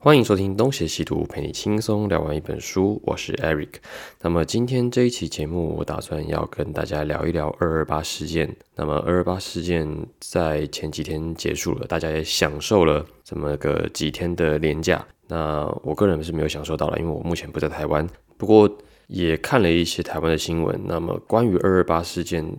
欢迎收听东邪西毒，陪你轻松聊完一本书。我是 Eric。那么今天这一期节目，我打算要跟大家聊一聊二二八事件。那么二二八事件在前几天结束了，大家也享受了这么个几天的年假。那我个人是没有享受到了，因为我目前不在台湾。不过也看了一些台湾的新闻。那么关于二二八事件。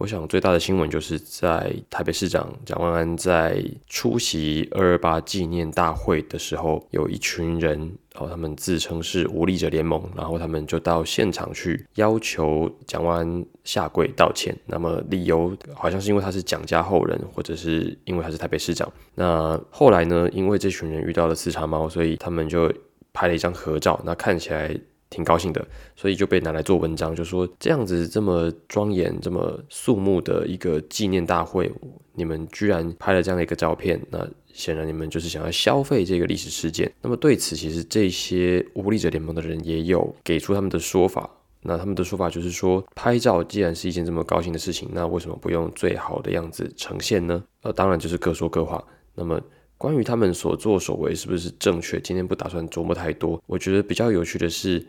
我想最大的新闻就是在台北市长蒋万安在出席二二八纪念大会的时候，有一群人，然后他们自称是无力者联盟，然后他们就到现场去要求蒋万安下跪道歉。那么理由好像是因为他是蒋家后人，或者是因为他是台北市长。那后来呢，因为这群人遇到了四叉猫，所以他们就拍了一张合照，那看起来。挺高兴的，所以就被拿来做文章，就说这样子这么庄严、这么肃穆的一个纪念大会，你们居然拍了这样的一个照片，那显然你们就是想要消费这个历史事件。那么对此，其实这些无力者联盟的人也有给出他们的说法。那他们的说法就是说，拍照既然是一件这么高兴的事情，那为什么不用最好的样子呈现呢？呃，当然就是各说各话。那么。关于他们所作所为是不是正确，今天不打算琢磨太多。我觉得比较有趣的是。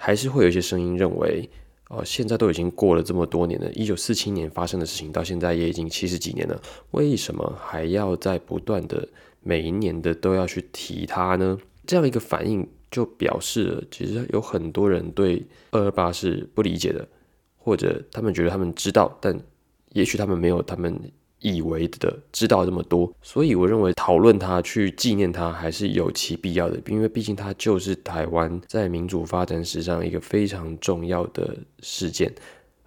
还是会有一些声音认为，哦，现在都已经过了这么多年了，一九四七年发生的事情到现在也已经七十几年了，为什么还要在不断的每一年的都要去提它呢？这样一个反应就表示了，其实有很多人对二二八是不理解的，或者他们觉得他们知道，但也许他们没有他们。以为的知道这么多，所以我认为讨论它、去纪念它还是有其必要的，因为毕竟它就是台湾在民主发展史上一个非常重要的事件，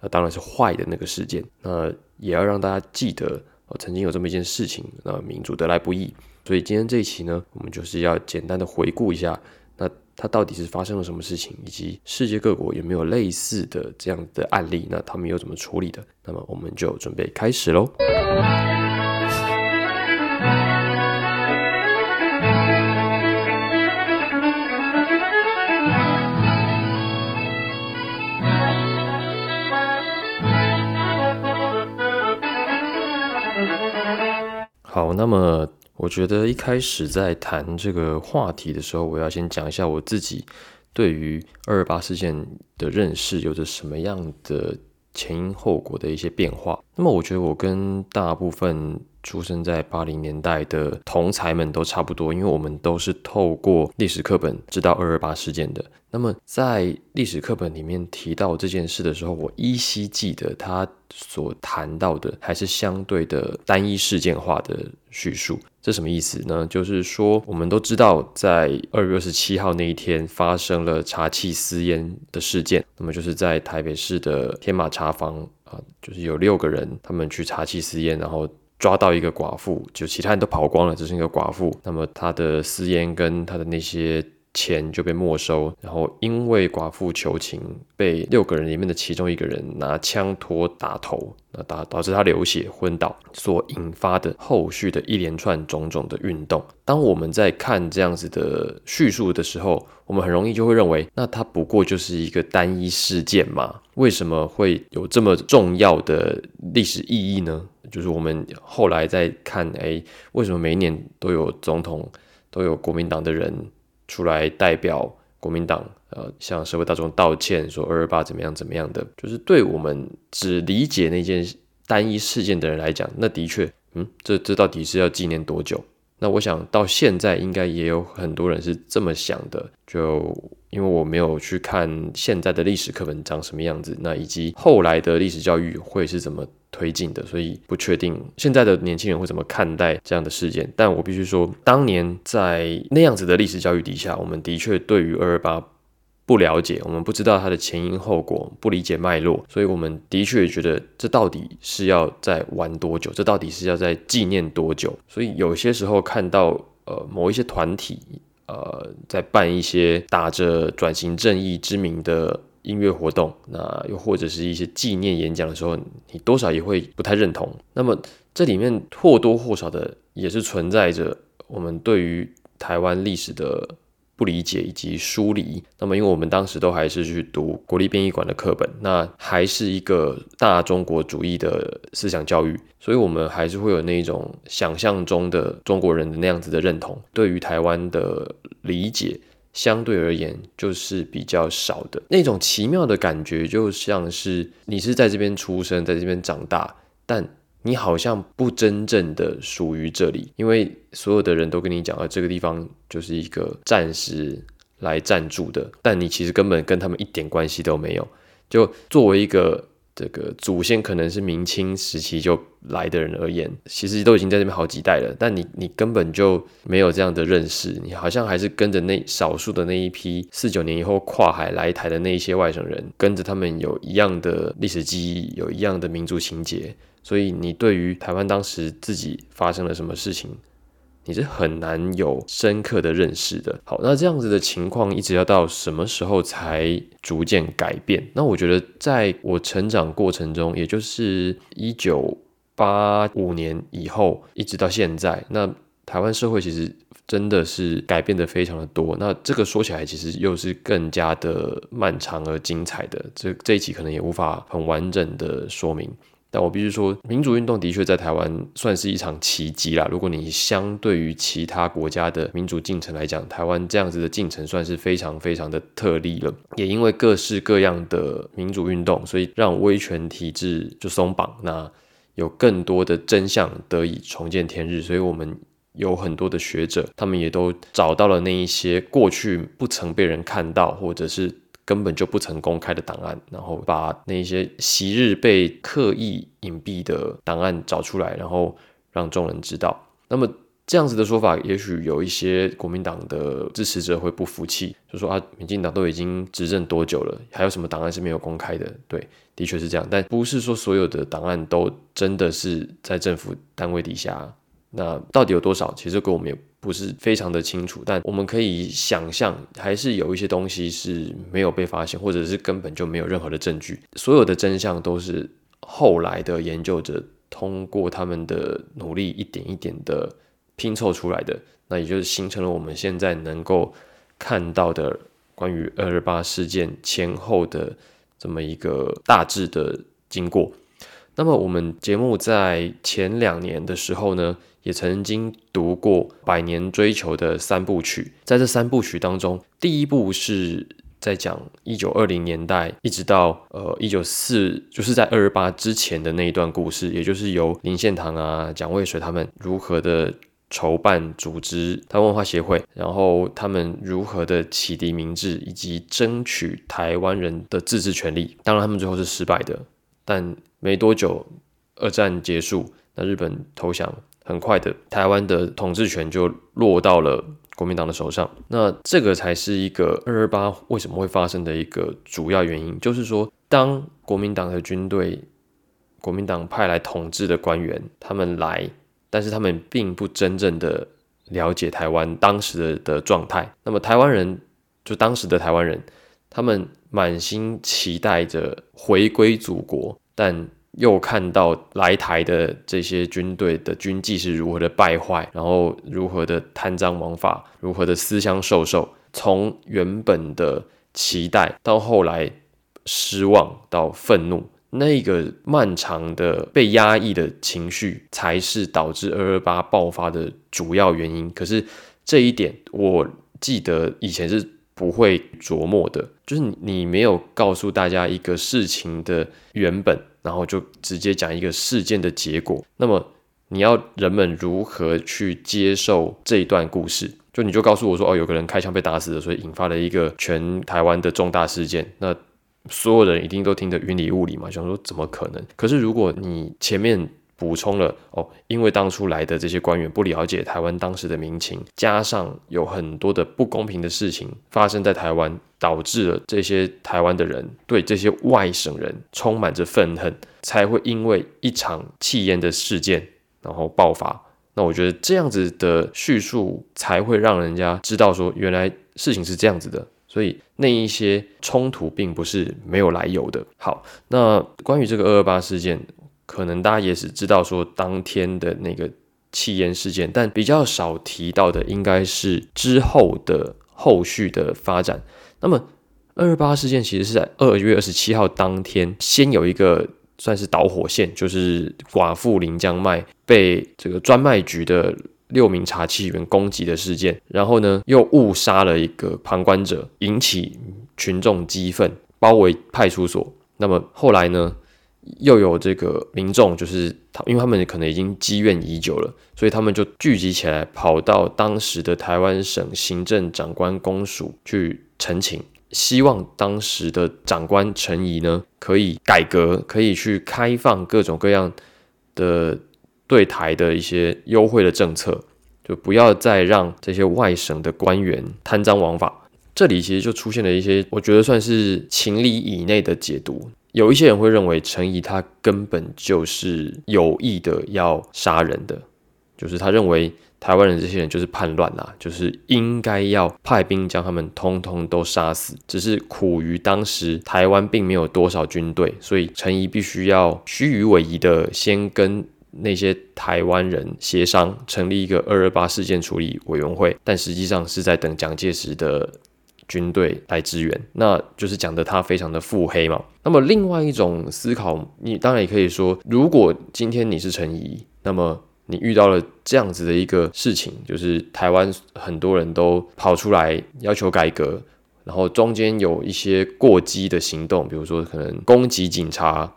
那当然是坏的那个事件。那也要让大家记得，哦，曾经有这么一件事情，那民主得来不易。所以今天这一期呢，我们就是要简单的回顾一下。它到底是发生了什么事情，以及世界各国有没有类似的这样的案例？那他们又怎么处理的？那么我们就准备开始喽。好，那么。我觉得一开始在谈这个话题的时候，我要先讲一下我自己对于二二八事件的认识有着什么样的前因后果的一些变化。那么，我觉得我跟大部分出生在八零年代的同才们都差不多，因为我们都是透过历史课本知道二二八事件的。那么，在历史课本里面提到这件事的时候，我依稀记得他所谈到的还是相对的单一事件化的叙述。这什么意思呢？就是说，我们都知道，在二月二十七号那一天发生了查气私烟的事件。那么，就是在台北市的天马茶坊啊，就是有六个人，他们去查气私烟，然后抓到一个寡妇，就其他人都跑光了，只剩一个寡妇。那么，他的私烟跟他的那些。钱就被没收，然后因为寡妇求情，被六个人里面的其中一个人拿枪托打头，那导导致他流血昏倒，所引发的后续的一连串种种的运动。当我们在看这样子的叙述的时候，我们很容易就会认为，那它不过就是一个单一事件嘛？为什么会有这么重要的历史意义呢？就是我们后来在看，哎，为什么每一年都有总统，都有国民党的人？出来代表国民党，呃，向社会大众道歉，说二二八怎么样怎么样的，就是对我们只理解那件单一事件的人来讲，那的确，嗯，这这到底是要纪念多久？那我想到现在应该也有很多人是这么想的，就因为我没有去看现在的历史课本长什么样子，那以及后来的历史教育会是怎么。推进的，所以不确定现在的年轻人会怎么看待这样的事件。但我必须说，当年在那样子的历史教育底下，我们的确对于二二八不了解，我们不知道它的前因后果，不理解脉络，所以我们的确觉得这到底是要在玩多久？这到底是要在纪念多久？所以有些时候看到呃某一些团体呃在办一些打着转型正义之名的。音乐活动，那又或者是一些纪念演讲的时候，你多少也会不太认同。那么这里面或多或少的也是存在着我们对于台湾历史的不理解以及疏离。那么，因为我们当时都还是去读国立编译馆的课本，那还是一个大中国主义的思想教育，所以我们还是会有那种想象中的中国人的那样子的认同，对于台湾的理解。相对而言，就是比较少的那种奇妙的感觉，就像是你是在这边出生，在这边长大，但你好像不真正的属于这里，因为所有的人都跟你讲啊，这个地方就是一个暂时来暂住的，但你其实根本跟他们一点关系都没有。就作为一个。这个祖先可能是明清时期就来的人而言，其实都已经在这边好几代了，但你你根本就没有这样的认识，你好像还是跟着那少数的那一批四九年以后跨海来台的那一些外省人，跟着他们有一样的历史记忆，有一样的民族情结，所以你对于台湾当时自己发生了什么事情？你是很难有深刻的认识的。好，那这样子的情况一直要到什么时候才逐渐改变？那我觉得在我成长过程中，也就是一九八五年以后，一直到现在，那台湾社会其实真的是改变的非常的多。那这个说起来，其实又是更加的漫长而精彩的。这这一期可能也无法很完整的说明。但我必须说，民主运动的确在台湾算是一场奇迹啦。如果你相对于其他国家的民主进程来讲，台湾这样子的进程算是非常非常的特例了。也因为各式各样的民主运动，所以让威权体制就松绑，那有更多的真相得以重见天日。所以我们有很多的学者，他们也都找到了那一些过去不曾被人看到，或者是。根本就不曾公开的档案，然后把那些昔日被刻意隐蔽的档案找出来，然后让众人知道。那么这样子的说法，也许有一些国民党的支持者会不服气，就说啊，民进党都已经执政多久了，还有什么档案是没有公开的？对，的确是这样，但不是说所有的档案都真的是在政府单位底下。那到底有多少？其实跟我们也不是非常的清楚，但我们可以想象，还是有一些东西是没有被发现，或者是根本就没有任何的证据。所有的真相都是后来的研究者通过他们的努力，一点一点的拼凑出来的。那也就是形成了我们现在能够看到的关于二二八事件前后的这么一个大致的经过。那么我们节目在前两年的时候呢？也曾经读过《百年追求》的三部曲，在这三部曲当中，第一部是在讲一九二零年代一直到呃一九四，就是在二二八之前的那一段故事，也就是由林献堂啊、蒋渭水他们如何的筹办组织台湾文化协会，然后他们如何的启迪明智，以及争取台湾人的自治权利。当然，他们最后是失败的，但没多久，二战结束，那日本投降。很快的，台湾的统治权就落到了国民党的手上。那这个才是一个二二八为什么会发生的一个主要原因，就是说，当国民党的军队、国民党派来统治的官员他们来，但是他们并不真正的了解台湾当时的的状态。那么台湾人，就当时的台湾人，他们满心期待着回归祖国，但。又看到来台的这些军队的军纪是如何的败坏，然后如何的贪赃枉法，如何的私相授受，从原本的期待到后来失望到愤怒，那个漫长的被压抑的情绪，才是导致二二八爆发的主要原因。可是这一点，我记得以前是不会琢磨的，就是你没有告诉大家一个事情的原本。然后就直接讲一个事件的结果。那么你要人们如何去接受这一段故事？就你就告诉我说，哦，有个人开枪被打死了，所以引发了一个全台湾的重大事件。那所有人一定都听得云里雾里嘛？想说怎么可能？可是如果你前面补充了哦，因为当初来的这些官员不了解台湾当时的民情，加上有很多的不公平的事情发生在台湾。导致了这些台湾的人对这些外省人充满着愤恨，才会因为一场气焰的事件然后爆发。那我觉得这样子的叙述才会让人家知道说，原来事情是这样子的。所以那一些冲突并不是没有来由的。好，那关于这个二二八事件，可能大家也是知道说当天的那个气烟事件，但比较少提到的应该是之后的。后续的发展。那么二二八事件其实是在二月二十七号当天，先有一个算是导火线，就是寡妇林江麦被这个专卖局的六名茶气员攻击的事件，然后呢又误杀了一个旁观者，引起群众激愤，包围派出所。那么后来呢？又有这个民众，就是他，因为他们可能已经积怨已久了，所以他们就聚集起来，跑到当时的台湾省行政长官公署去陈情，希望当时的长官陈仪呢，可以改革，可以去开放各种各样的对台的一些优惠的政策，就不要再让这些外省的官员贪赃枉法。这里其实就出现了一些，我觉得算是情理以内的解读。有一些人会认为陈仪他根本就是有意的要杀人的，就是他认为台湾人这些人就是叛乱啦，就是应该要派兵将他们通通都杀死。只是苦于当时台湾并没有多少军队，所以陈仪必须要虚与委蛇的先跟那些台湾人协商，成立一个二二八事件处理委员会，但实际上是在等蒋介石的。军队来支援，那就是讲的他非常的腹黑嘛。那么另外一种思考，你当然也可以说，如果今天你是陈怡，那么你遇到了这样子的一个事情，就是台湾很多人都跑出来要求改革，然后中间有一些过激的行动，比如说可能攻击警察，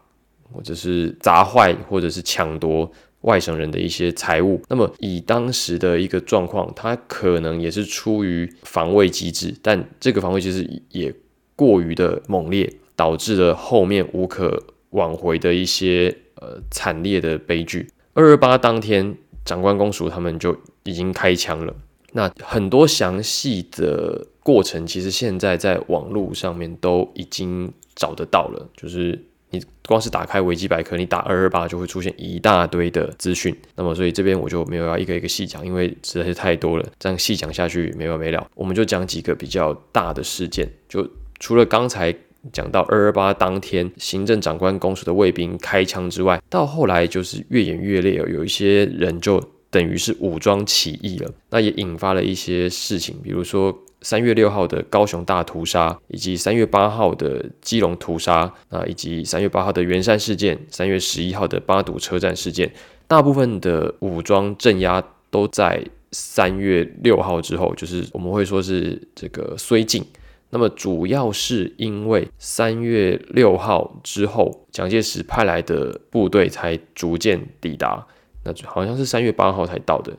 或者是砸坏，或者是抢夺。外省人的一些财物，那么以当时的一个状况，他可能也是出于防卫机制，但这个防卫机制也过于的猛烈，导致了后面无可挽回的一些呃惨烈的悲剧。二二八当天，长官公署他们就已经开枪了。那很多详细的过程，其实现在在网络上面都已经找得到了，就是。你光是打开维基百科，你打二二八就会出现一大堆的资讯。那么，所以这边我就没有要一个一个细讲，因为实在是太多了，这样细讲下去没完没了。我们就讲几个比较大的事件。就除了刚才讲到二二八当天行政长官公署的卫兵开枪之外，到后来就是越演越烈，有一些人就等于是武装起义了。那也引发了一些事情，比如说。三月六号的高雄大屠杀，以及三月八号的基隆屠杀，啊，以及三月八号的圆山事件，三月十一号的八堵车站事件，大部分的武装镇压都在三月六号之后，就是我们会说是这个绥靖。那么主要是因为三月六号之后，蒋介石派来的部队才逐渐抵达，那好像是三月八号才到的。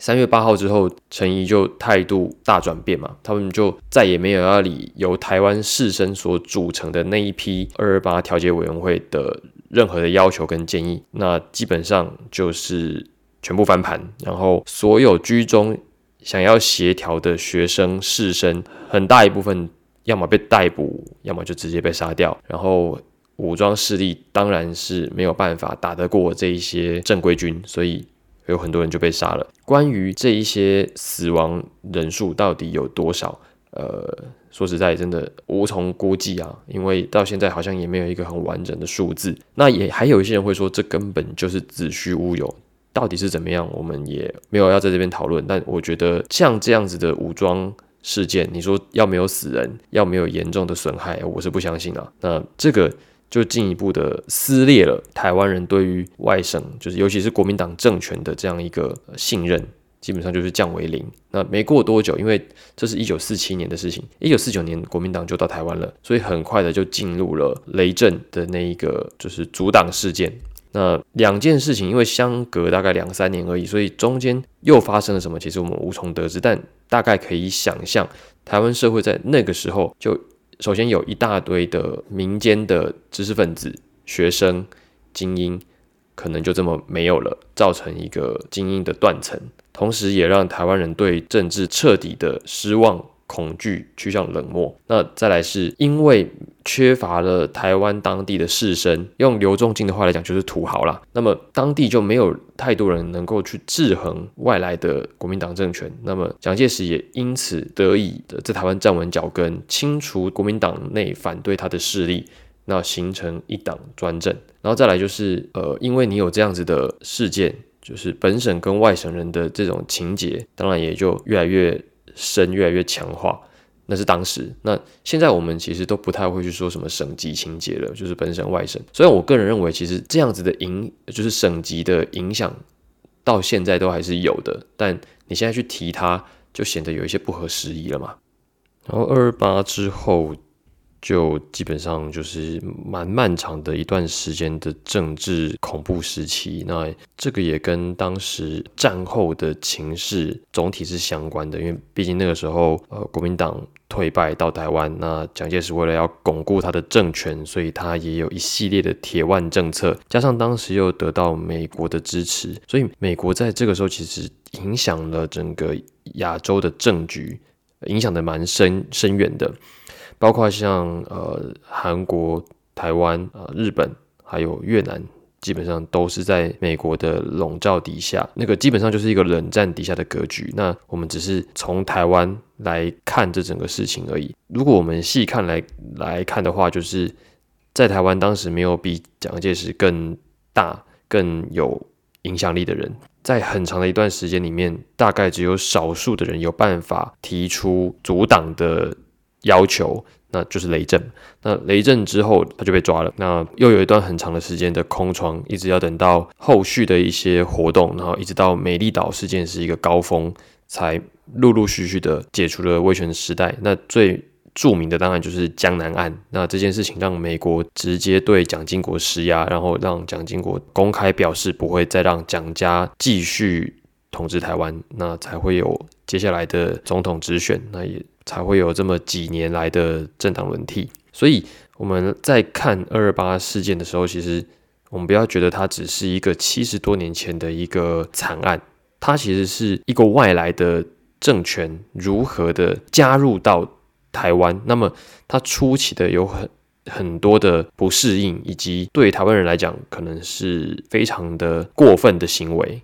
三月八号之后，陈仪就态度大转变嘛，他们就再也没有要理由台湾士绅所组成的那一批二二八调解委员会的任何的要求跟建议，那基本上就是全部翻盘，然后所有居中想要协调的学生士绅，很大一部分要么被逮捕，要么就直接被杀掉，然后武装势力当然是没有办法打得过这一些正规军，所以。有很多人就被杀了。关于这一些死亡人数到底有多少？呃，说实在，真的无从估计啊，因为到现在好像也没有一个很完整的数字。那也还有一些人会说，这根本就是子虚乌有，到底是怎么样，我们也没有要在这边讨论。但我觉得像这样子的武装事件，你说要没有死人，要没有严重的损害，我是不相信啊。那这个。就进一步的撕裂了台湾人对于外省，就是尤其是国民党政权的这样一个信任，基本上就是降为零。那没过多久，因为这是一九四七年的事情，一九四九年国民党就到台湾了，所以很快的就进入了雷震的那一个就是阻挡事件。那两件事情因为相隔大概两三年而已，所以中间又发生了什么，其实我们无从得知。但大概可以想象，台湾社会在那个时候就。首先有一大堆的民间的知识分子、学生、精英，可能就这么没有了，造成一个精英的断层，同时也让台湾人对政治彻底的失望。恐惧趋向冷漠，那再来是因为缺乏了台湾当地的士绅，用刘仲敬的话来讲就是土豪啦。那么当地就没有太多人能够去制衡外来的国民党政权，那么蒋介石也因此得以在台湾站稳脚跟，清除国民党内反对他的势力，那形成一党专政。然后再来就是呃，因为你有这样子的事件，就是本省跟外省人的这种情节，当然也就越来越。声越来越强化，那是当时。那现在我们其实都不太会去说什么省级情节了，就是本省外省。虽然我个人认为，其实这样子的影，就是省级的影响，到现在都还是有的。但你现在去提它，就显得有一些不合时宜了嘛。然后二八之后。就基本上就是蛮漫长的一段时间的政治恐怖时期，那这个也跟当时战后的情势总体是相关的，因为毕竟那个时候呃国民党退败到台湾，那蒋介石为了要巩固他的政权，所以他也有一系列的铁腕政策，加上当时又得到美国的支持，所以美国在这个时候其实影响了整个亚洲的政局，影响的蛮深深远的。包括像呃韩国、台湾、呃日本，还有越南，基本上都是在美国的笼罩底下。那个基本上就是一个冷战底下的格局。那我们只是从台湾来看这整个事情而已。如果我们细看来来看的话，就是在台湾当时没有比蒋介石更大、更有影响力的人，在很长的一段时间里面，大概只有少数的人有办法提出阻挡的。要求，那就是雷震。那雷震之后，他就被抓了。那又有一段很长的时间的空窗，一直要等到后续的一些活动，然后一直到美丽岛事件是一个高峰，才陆陆续续的解除了威权时代。那最著名的当然就是江南案。那这件事情让美国直接对蒋经国施压，然后让蒋经国公开表示不会再让蒋家继续统治台湾，那才会有接下来的总统直选。那也。才会有这么几年来的政党轮替，所以我们在看二二八事件的时候，其实我们不要觉得它只是一个七十多年前的一个惨案，它其实是一个外来的政权如何的加入到台湾，那么它初期的有很很多的不适应，以及对台湾人来讲可能是非常的过分的行为，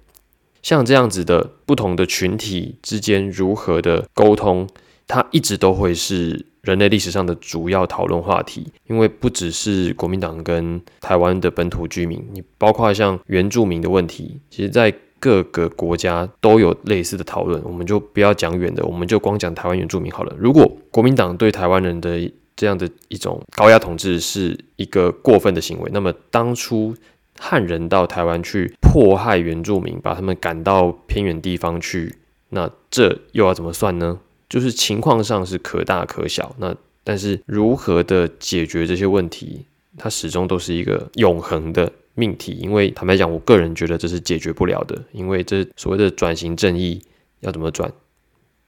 像这样子的不同的群体之间如何的沟通。它一直都会是人类历史上的主要讨论话题，因为不只是国民党跟台湾的本土居民，你包括像原住民的问题，其实在各个国家都有类似的讨论。我们就不要讲远的，我们就光讲台湾原住民好了。如果国民党对台湾人的这样的一种高压统治是一个过分的行为，那么当初汉人到台湾去迫害原住民，把他们赶到偏远地方去，那这又要怎么算呢？就是情况上是可大可小，那但是如何的解决这些问题，它始终都是一个永恒的命题。因为坦白讲，我个人觉得这是解决不了的。因为这所谓的转型正义要怎么转，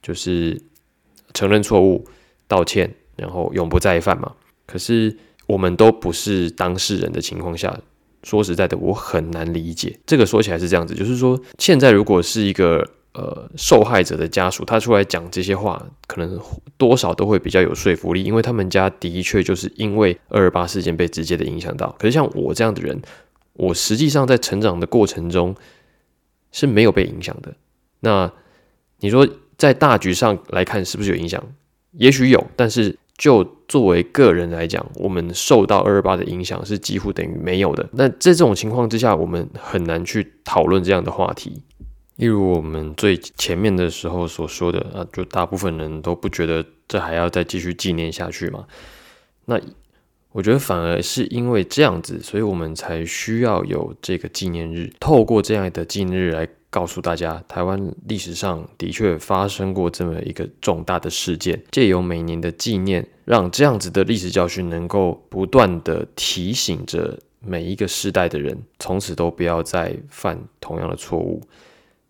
就是承认错误、道歉，然后永不再犯嘛。可是我们都不是当事人的情况下，说实在的，我很难理解。这个说起来是这样子，就是说现在如果是一个。呃，受害者的家属，他出来讲这些话，可能多少都会比较有说服力，因为他们家的确就是因为二二八事件被直接的影响到。可是像我这样的人，我实际上在成长的过程中是没有被影响的。那你说在大局上来看，是不是有影响？也许有，但是就作为个人来讲，我们受到二二八的影响是几乎等于没有的。那在这种情况之下，我们很难去讨论这样的话题。例如我们最前面的时候所说的啊，就大部分人都不觉得这还要再继续纪念下去嘛？那我觉得反而是因为这样子，所以我们才需要有这个纪念日，透过这样的纪念日来告诉大家，台湾历史上的确发生过这么一个重大的事件，借由每年的纪念，让这样子的历史教训能够不断的提醒着每一个世代的人，从此都不要再犯同样的错误。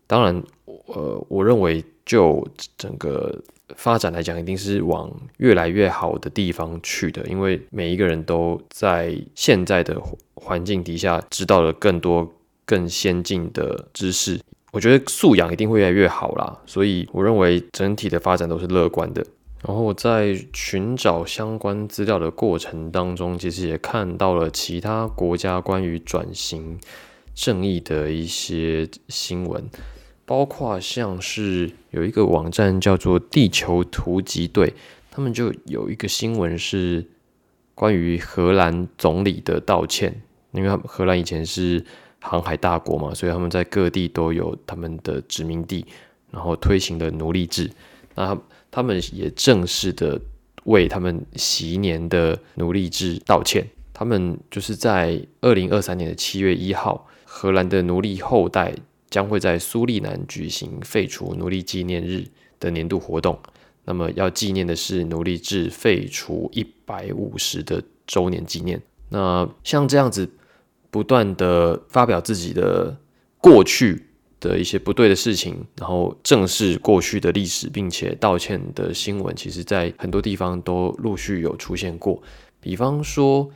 当然，呃，我认为就整个发展来讲，一定是往越来越好的地方去的，因为每一个人都在现在的环境底下知道了更多更先进的知识，我觉得素养一定会越来越好啦。所以我认为整体的发展都是乐观的。然后在寻找相关资料的过程当中，其实也看到了其他国家关于转型正义的一些新闻。包括像是有一个网站叫做地球突击队，他们就有一个新闻是关于荷兰总理的道歉，因为荷兰以前是航海大国嘛，所以他们在各地都有他们的殖民地，然后推行的奴隶制。那他们也正式的为他们昔年的奴隶制道歉。他们就是在二零二三年的七月一号，荷兰的奴隶后代将会在苏利南举行废除奴隶纪念日的年度活动。那么要纪念的是奴隶制废除一百五十的周年纪念。那像这样子不断的发表自己的过去的一些不对的事情，然后正视过去的历史，并且道歉的新闻，其实在很多地方都陆续有出现过。比方说。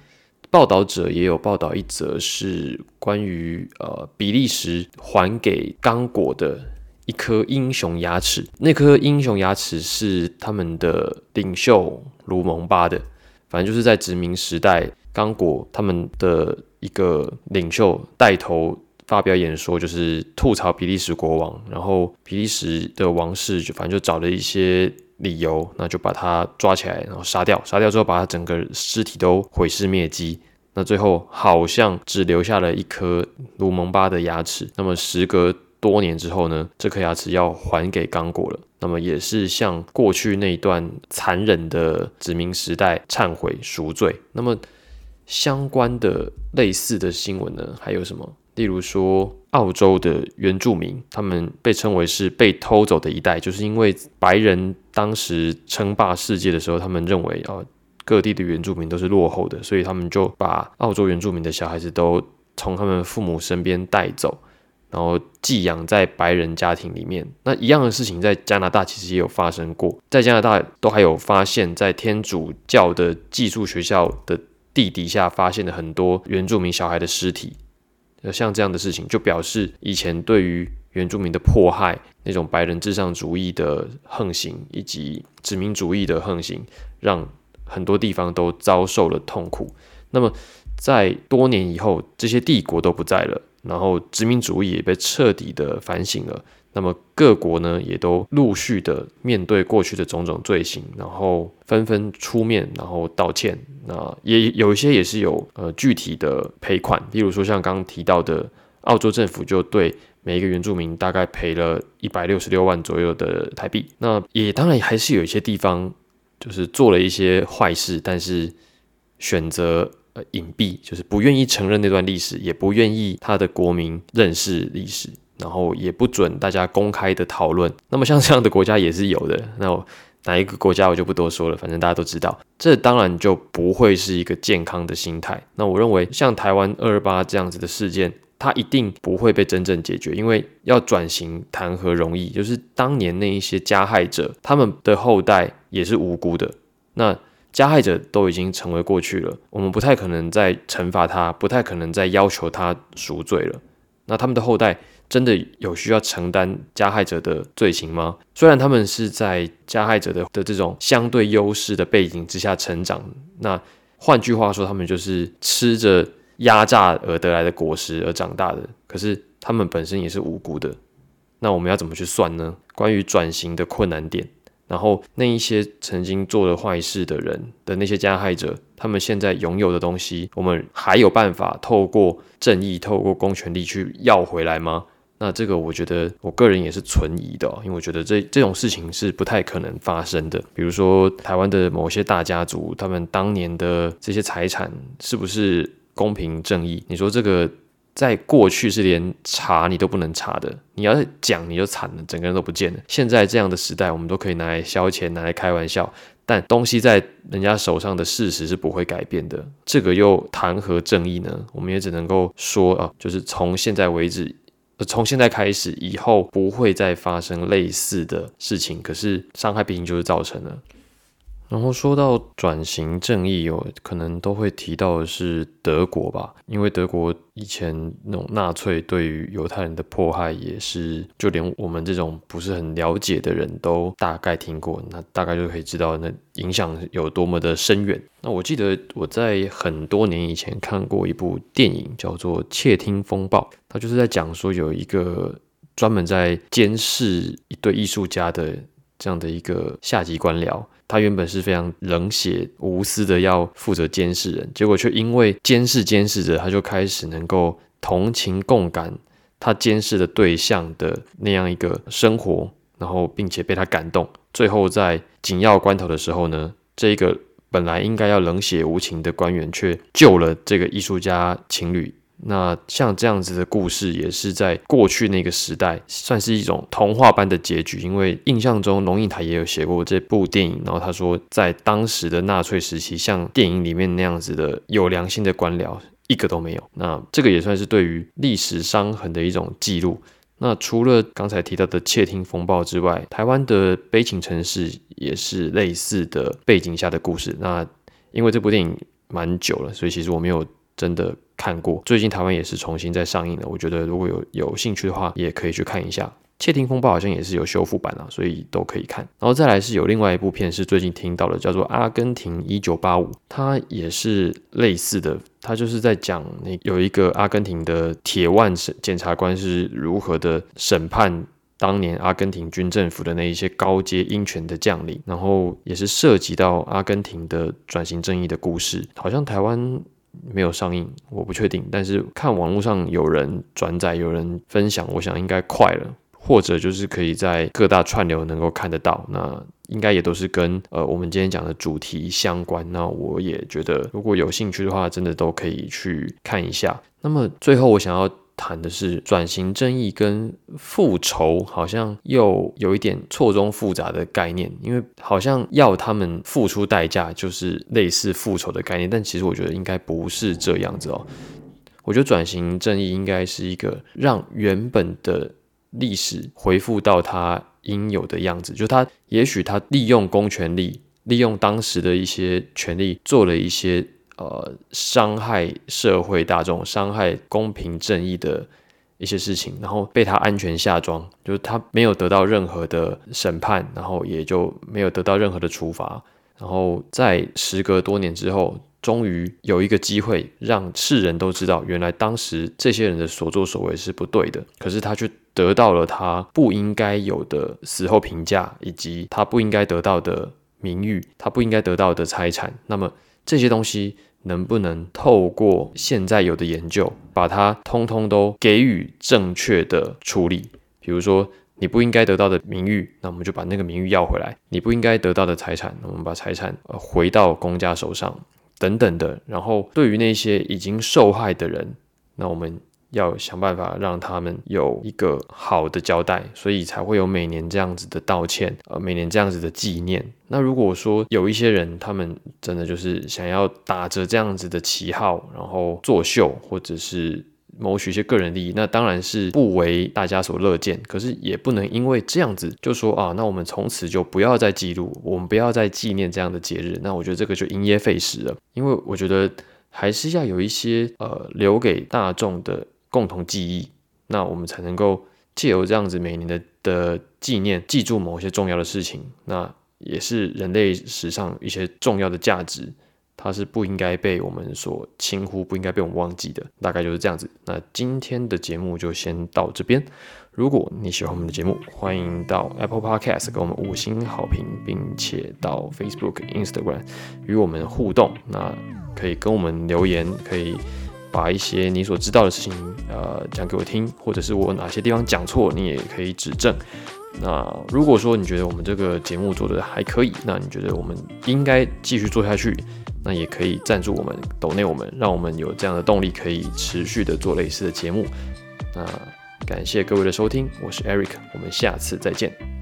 报道者也有报道一则，是关于呃比利时还给刚果的一颗英雄牙齿。那颗英雄牙齿是他们的领袖卢蒙巴的，反正就是在殖民时代，刚果他们的一个领袖带头发表演说，就是吐槽比利时国王。然后比利时的王室就反正就找了一些理由，那就把他抓起来，然后杀掉。杀掉之后，把他整个尸体都毁尸灭迹。那最后好像只留下了一颗卢蒙巴的牙齿。那么时隔多年之后呢，这颗牙齿要还给刚果了。那么也是向过去那一段残忍的殖民时代忏悔赎罪。那么相关的类似的新闻呢，还有什么？例如说，澳洲的原住民，他们被称为是被偷走的一代，就是因为白人当时称霸世界的时候，他们认为啊。各地的原住民都是落后的，所以他们就把澳洲原住民的小孩子都从他们父母身边带走，然后寄养在白人家庭里面。那一样的事情在加拿大其实也有发生过，在加拿大都还有发现，在天主教的寄宿学校的地底下发现了很多原住民小孩的尸体。那像这样的事情，就表示以前对于原住民的迫害，那种白人至上主义的横行，以及殖民主义的横行，让很多地方都遭受了痛苦。那么，在多年以后，这些帝国都不在了，然后殖民主义也被彻底的反省了。那么各国呢，也都陆续的面对过去的种种罪行，然后纷纷出面，然后道歉。那也有一些也是有呃具体的赔款，例如说像刚刚提到的，澳洲政府就对每一个原住民大概赔了一百六十六万左右的台币。那也当然还是有一些地方。就是做了一些坏事，但是选择呃隐蔽，就是不愿意承认那段历史，也不愿意他的国民认识历史，然后也不准大家公开的讨论。那么像这样的国家也是有的。那哪一个国家我就不多说了，反正大家都知道。这当然就不会是一个健康的心态。那我认为像台湾二二八这样子的事件。它一定不会被真正解决，因为要转型谈何容易？就是当年那一些加害者，他们的后代也是无辜的。那加害者都已经成为过去了，我们不太可能再惩罚他，不太可能再要求他赎罪了。那他们的后代真的有需要承担加害者的罪行吗？虽然他们是在加害者的的这种相对优势的背景之下成长，那换句话说，他们就是吃着。压榨而得来的果实而长大的，可是他们本身也是无辜的。那我们要怎么去算呢？关于转型的困难点，然后那一些曾经做了坏事的人的那些加害者，他们现在拥有的东西，我们还有办法透过正义、透过公权力去要回来吗？那这个我觉得我个人也是存疑的，因为我觉得这这种事情是不太可能发生的。比如说台湾的某些大家族，他们当年的这些财产是不是？公平正义，你说这个在过去是连查你都不能查的，你要是讲你就惨了，整个人都不见了。现在这样的时代，我们都可以拿来消遣，拿来开玩笑，但东西在人家手上的事实是不会改变的。这个又谈何正义呢？我们也只能够说啊，就是从现在为止，从现在开始以后不会再发生类似的事情。可是伤害毕竟就是造成了。然后说到转型正义，有可能都会提到的是德国吧，因为德国以前那种纳粹对于犹太人的迫害，也是就连我们这种不是很了解的人都大概听过，那大概就可以知道那影响有多么的深远。那我记得我在很多年以前看过一部电影，叫做《窃听风暴》，它就是在讲说有一个专门在监视一对艺术家的这样的一个下级官僚。他原本是非常冷血无私的，要负责监视人，结果却因为监视监视着，他就开始能够同情共感他监视的对象的那样一个生活，然后并且被他感动，最后在紧要关头的时候呢，这一个本来应该要冷血无情的官员却救了这个艺术家情侣。那像这样子的故事，也是在过去那个时代算是一种童话般的结局。因为印象中龙应台也有写过这部电影，然后他说在当时的纳粹时期，像电影里面那样子的有良心的官僚一个都没有。那这个也算是对于历史伤痕的一种记录。那除了刚才提到的窃听风暴之外，台湾的悲情城市也是类似的背景下的故事。那因为这部电影蛮久了，所以其实我没有真的。看过，最近台湾也是重新在上映的。我觉得如果有有兴趣的话，也可以去看一下。窃听风暴好像也是有修复版啊，所以都可以看。然后再来是有另外一部片是最近听到的，叫做《阿根廷一九八五》，它也是类似的。它就是在讲那有一个阿根廷的铁腕审检察官是如何的审判当年阿根廷军政府的那一些高阶鹰犬的将领，然后也是涉及到阿根廷的转型正义的故事。好像台湾。没有上映，我不确定。但是看网络上有人转载，有人分享，我想应该快了，或者就是可以在各大串流能够看得到。那应该也都是跟呃我们今天讲的主题相关。那我也觉得，如果有兴趣的话，真的都可以去看一下。那么最后我想要。谈的是转型正义跟复仇，好像又有一点错综复杂的概念，因为好像要他们付出代价，就是类似复仇的概念，但其实我觉得应该不是这样子哦。我觉得转型正义应该是一个让原本的历史恢复到它应有的样子，就他也许他利用公权力，利用当时的一些权力做了一些。呃，伤害社会大众、伤害公平正义的一些事情，然后被他安全下装，就是他没有得到任何的审判，然后也就没有得到任何的处罚，然后在时隔多年之后，终于有一个机会让世人都知道，原来当时这些人的所作所为是不对的，可是他却得到了他不应该有的死后评价，以及他不应该得到的名誉，他不应该得到的财产，那么。这些东西能不能透过现在有的研究，把它通通都给予正确的处理？比如说，你不应该得到的名誉，那我们就把那个名誉要回来；你不应该得到的财产，我们把财产呃回到公家手上，等等的。然后，对于那些已经受害的人，那我们。要想办法让他们有一个好的交代，所以才会有每年这样子的道歉，呃，每年这样子的纪念。那如果说有一些人，他们真的就是想要打着这样子的旗号，然后作秀，或者是谋取一些个人利益，那当然是不为大家所乐见。可是也不能因为这样子就说啊，那我们从此就不要再记录，我们不要再纪念这样的节日。那我觉得这个就因噎废食了，因为我觉得还是要有一些呃留给大众的。共同记忆，那我们才能够借由这样子每年的的纪念，记住某些重要的事情。那也是人类史上一些重要的价值，它是不应该被我们所轻忽，不应该被我们忘记的。大概就是这样子。那今天的节目就先到这边。如果你喜欢我们的节目，欢迎到 Apple Podcast 给我们五星好评，并且到 Facebook、Instagram 与我们互动。那可以跟我们留言，可以。把一些你所知道的事情，呃，讲给我听，或者是我哪些地方讲错，你也可以指正。那如果说你觉得我们这个节目做的还可以，那你觉得我们应该继续做下去，那也可以赞助我们，抖内我们，让我们有这样的动力，可以持续的做类似的节目。那感谢各位的收听，我是 Eric，我们下次再见。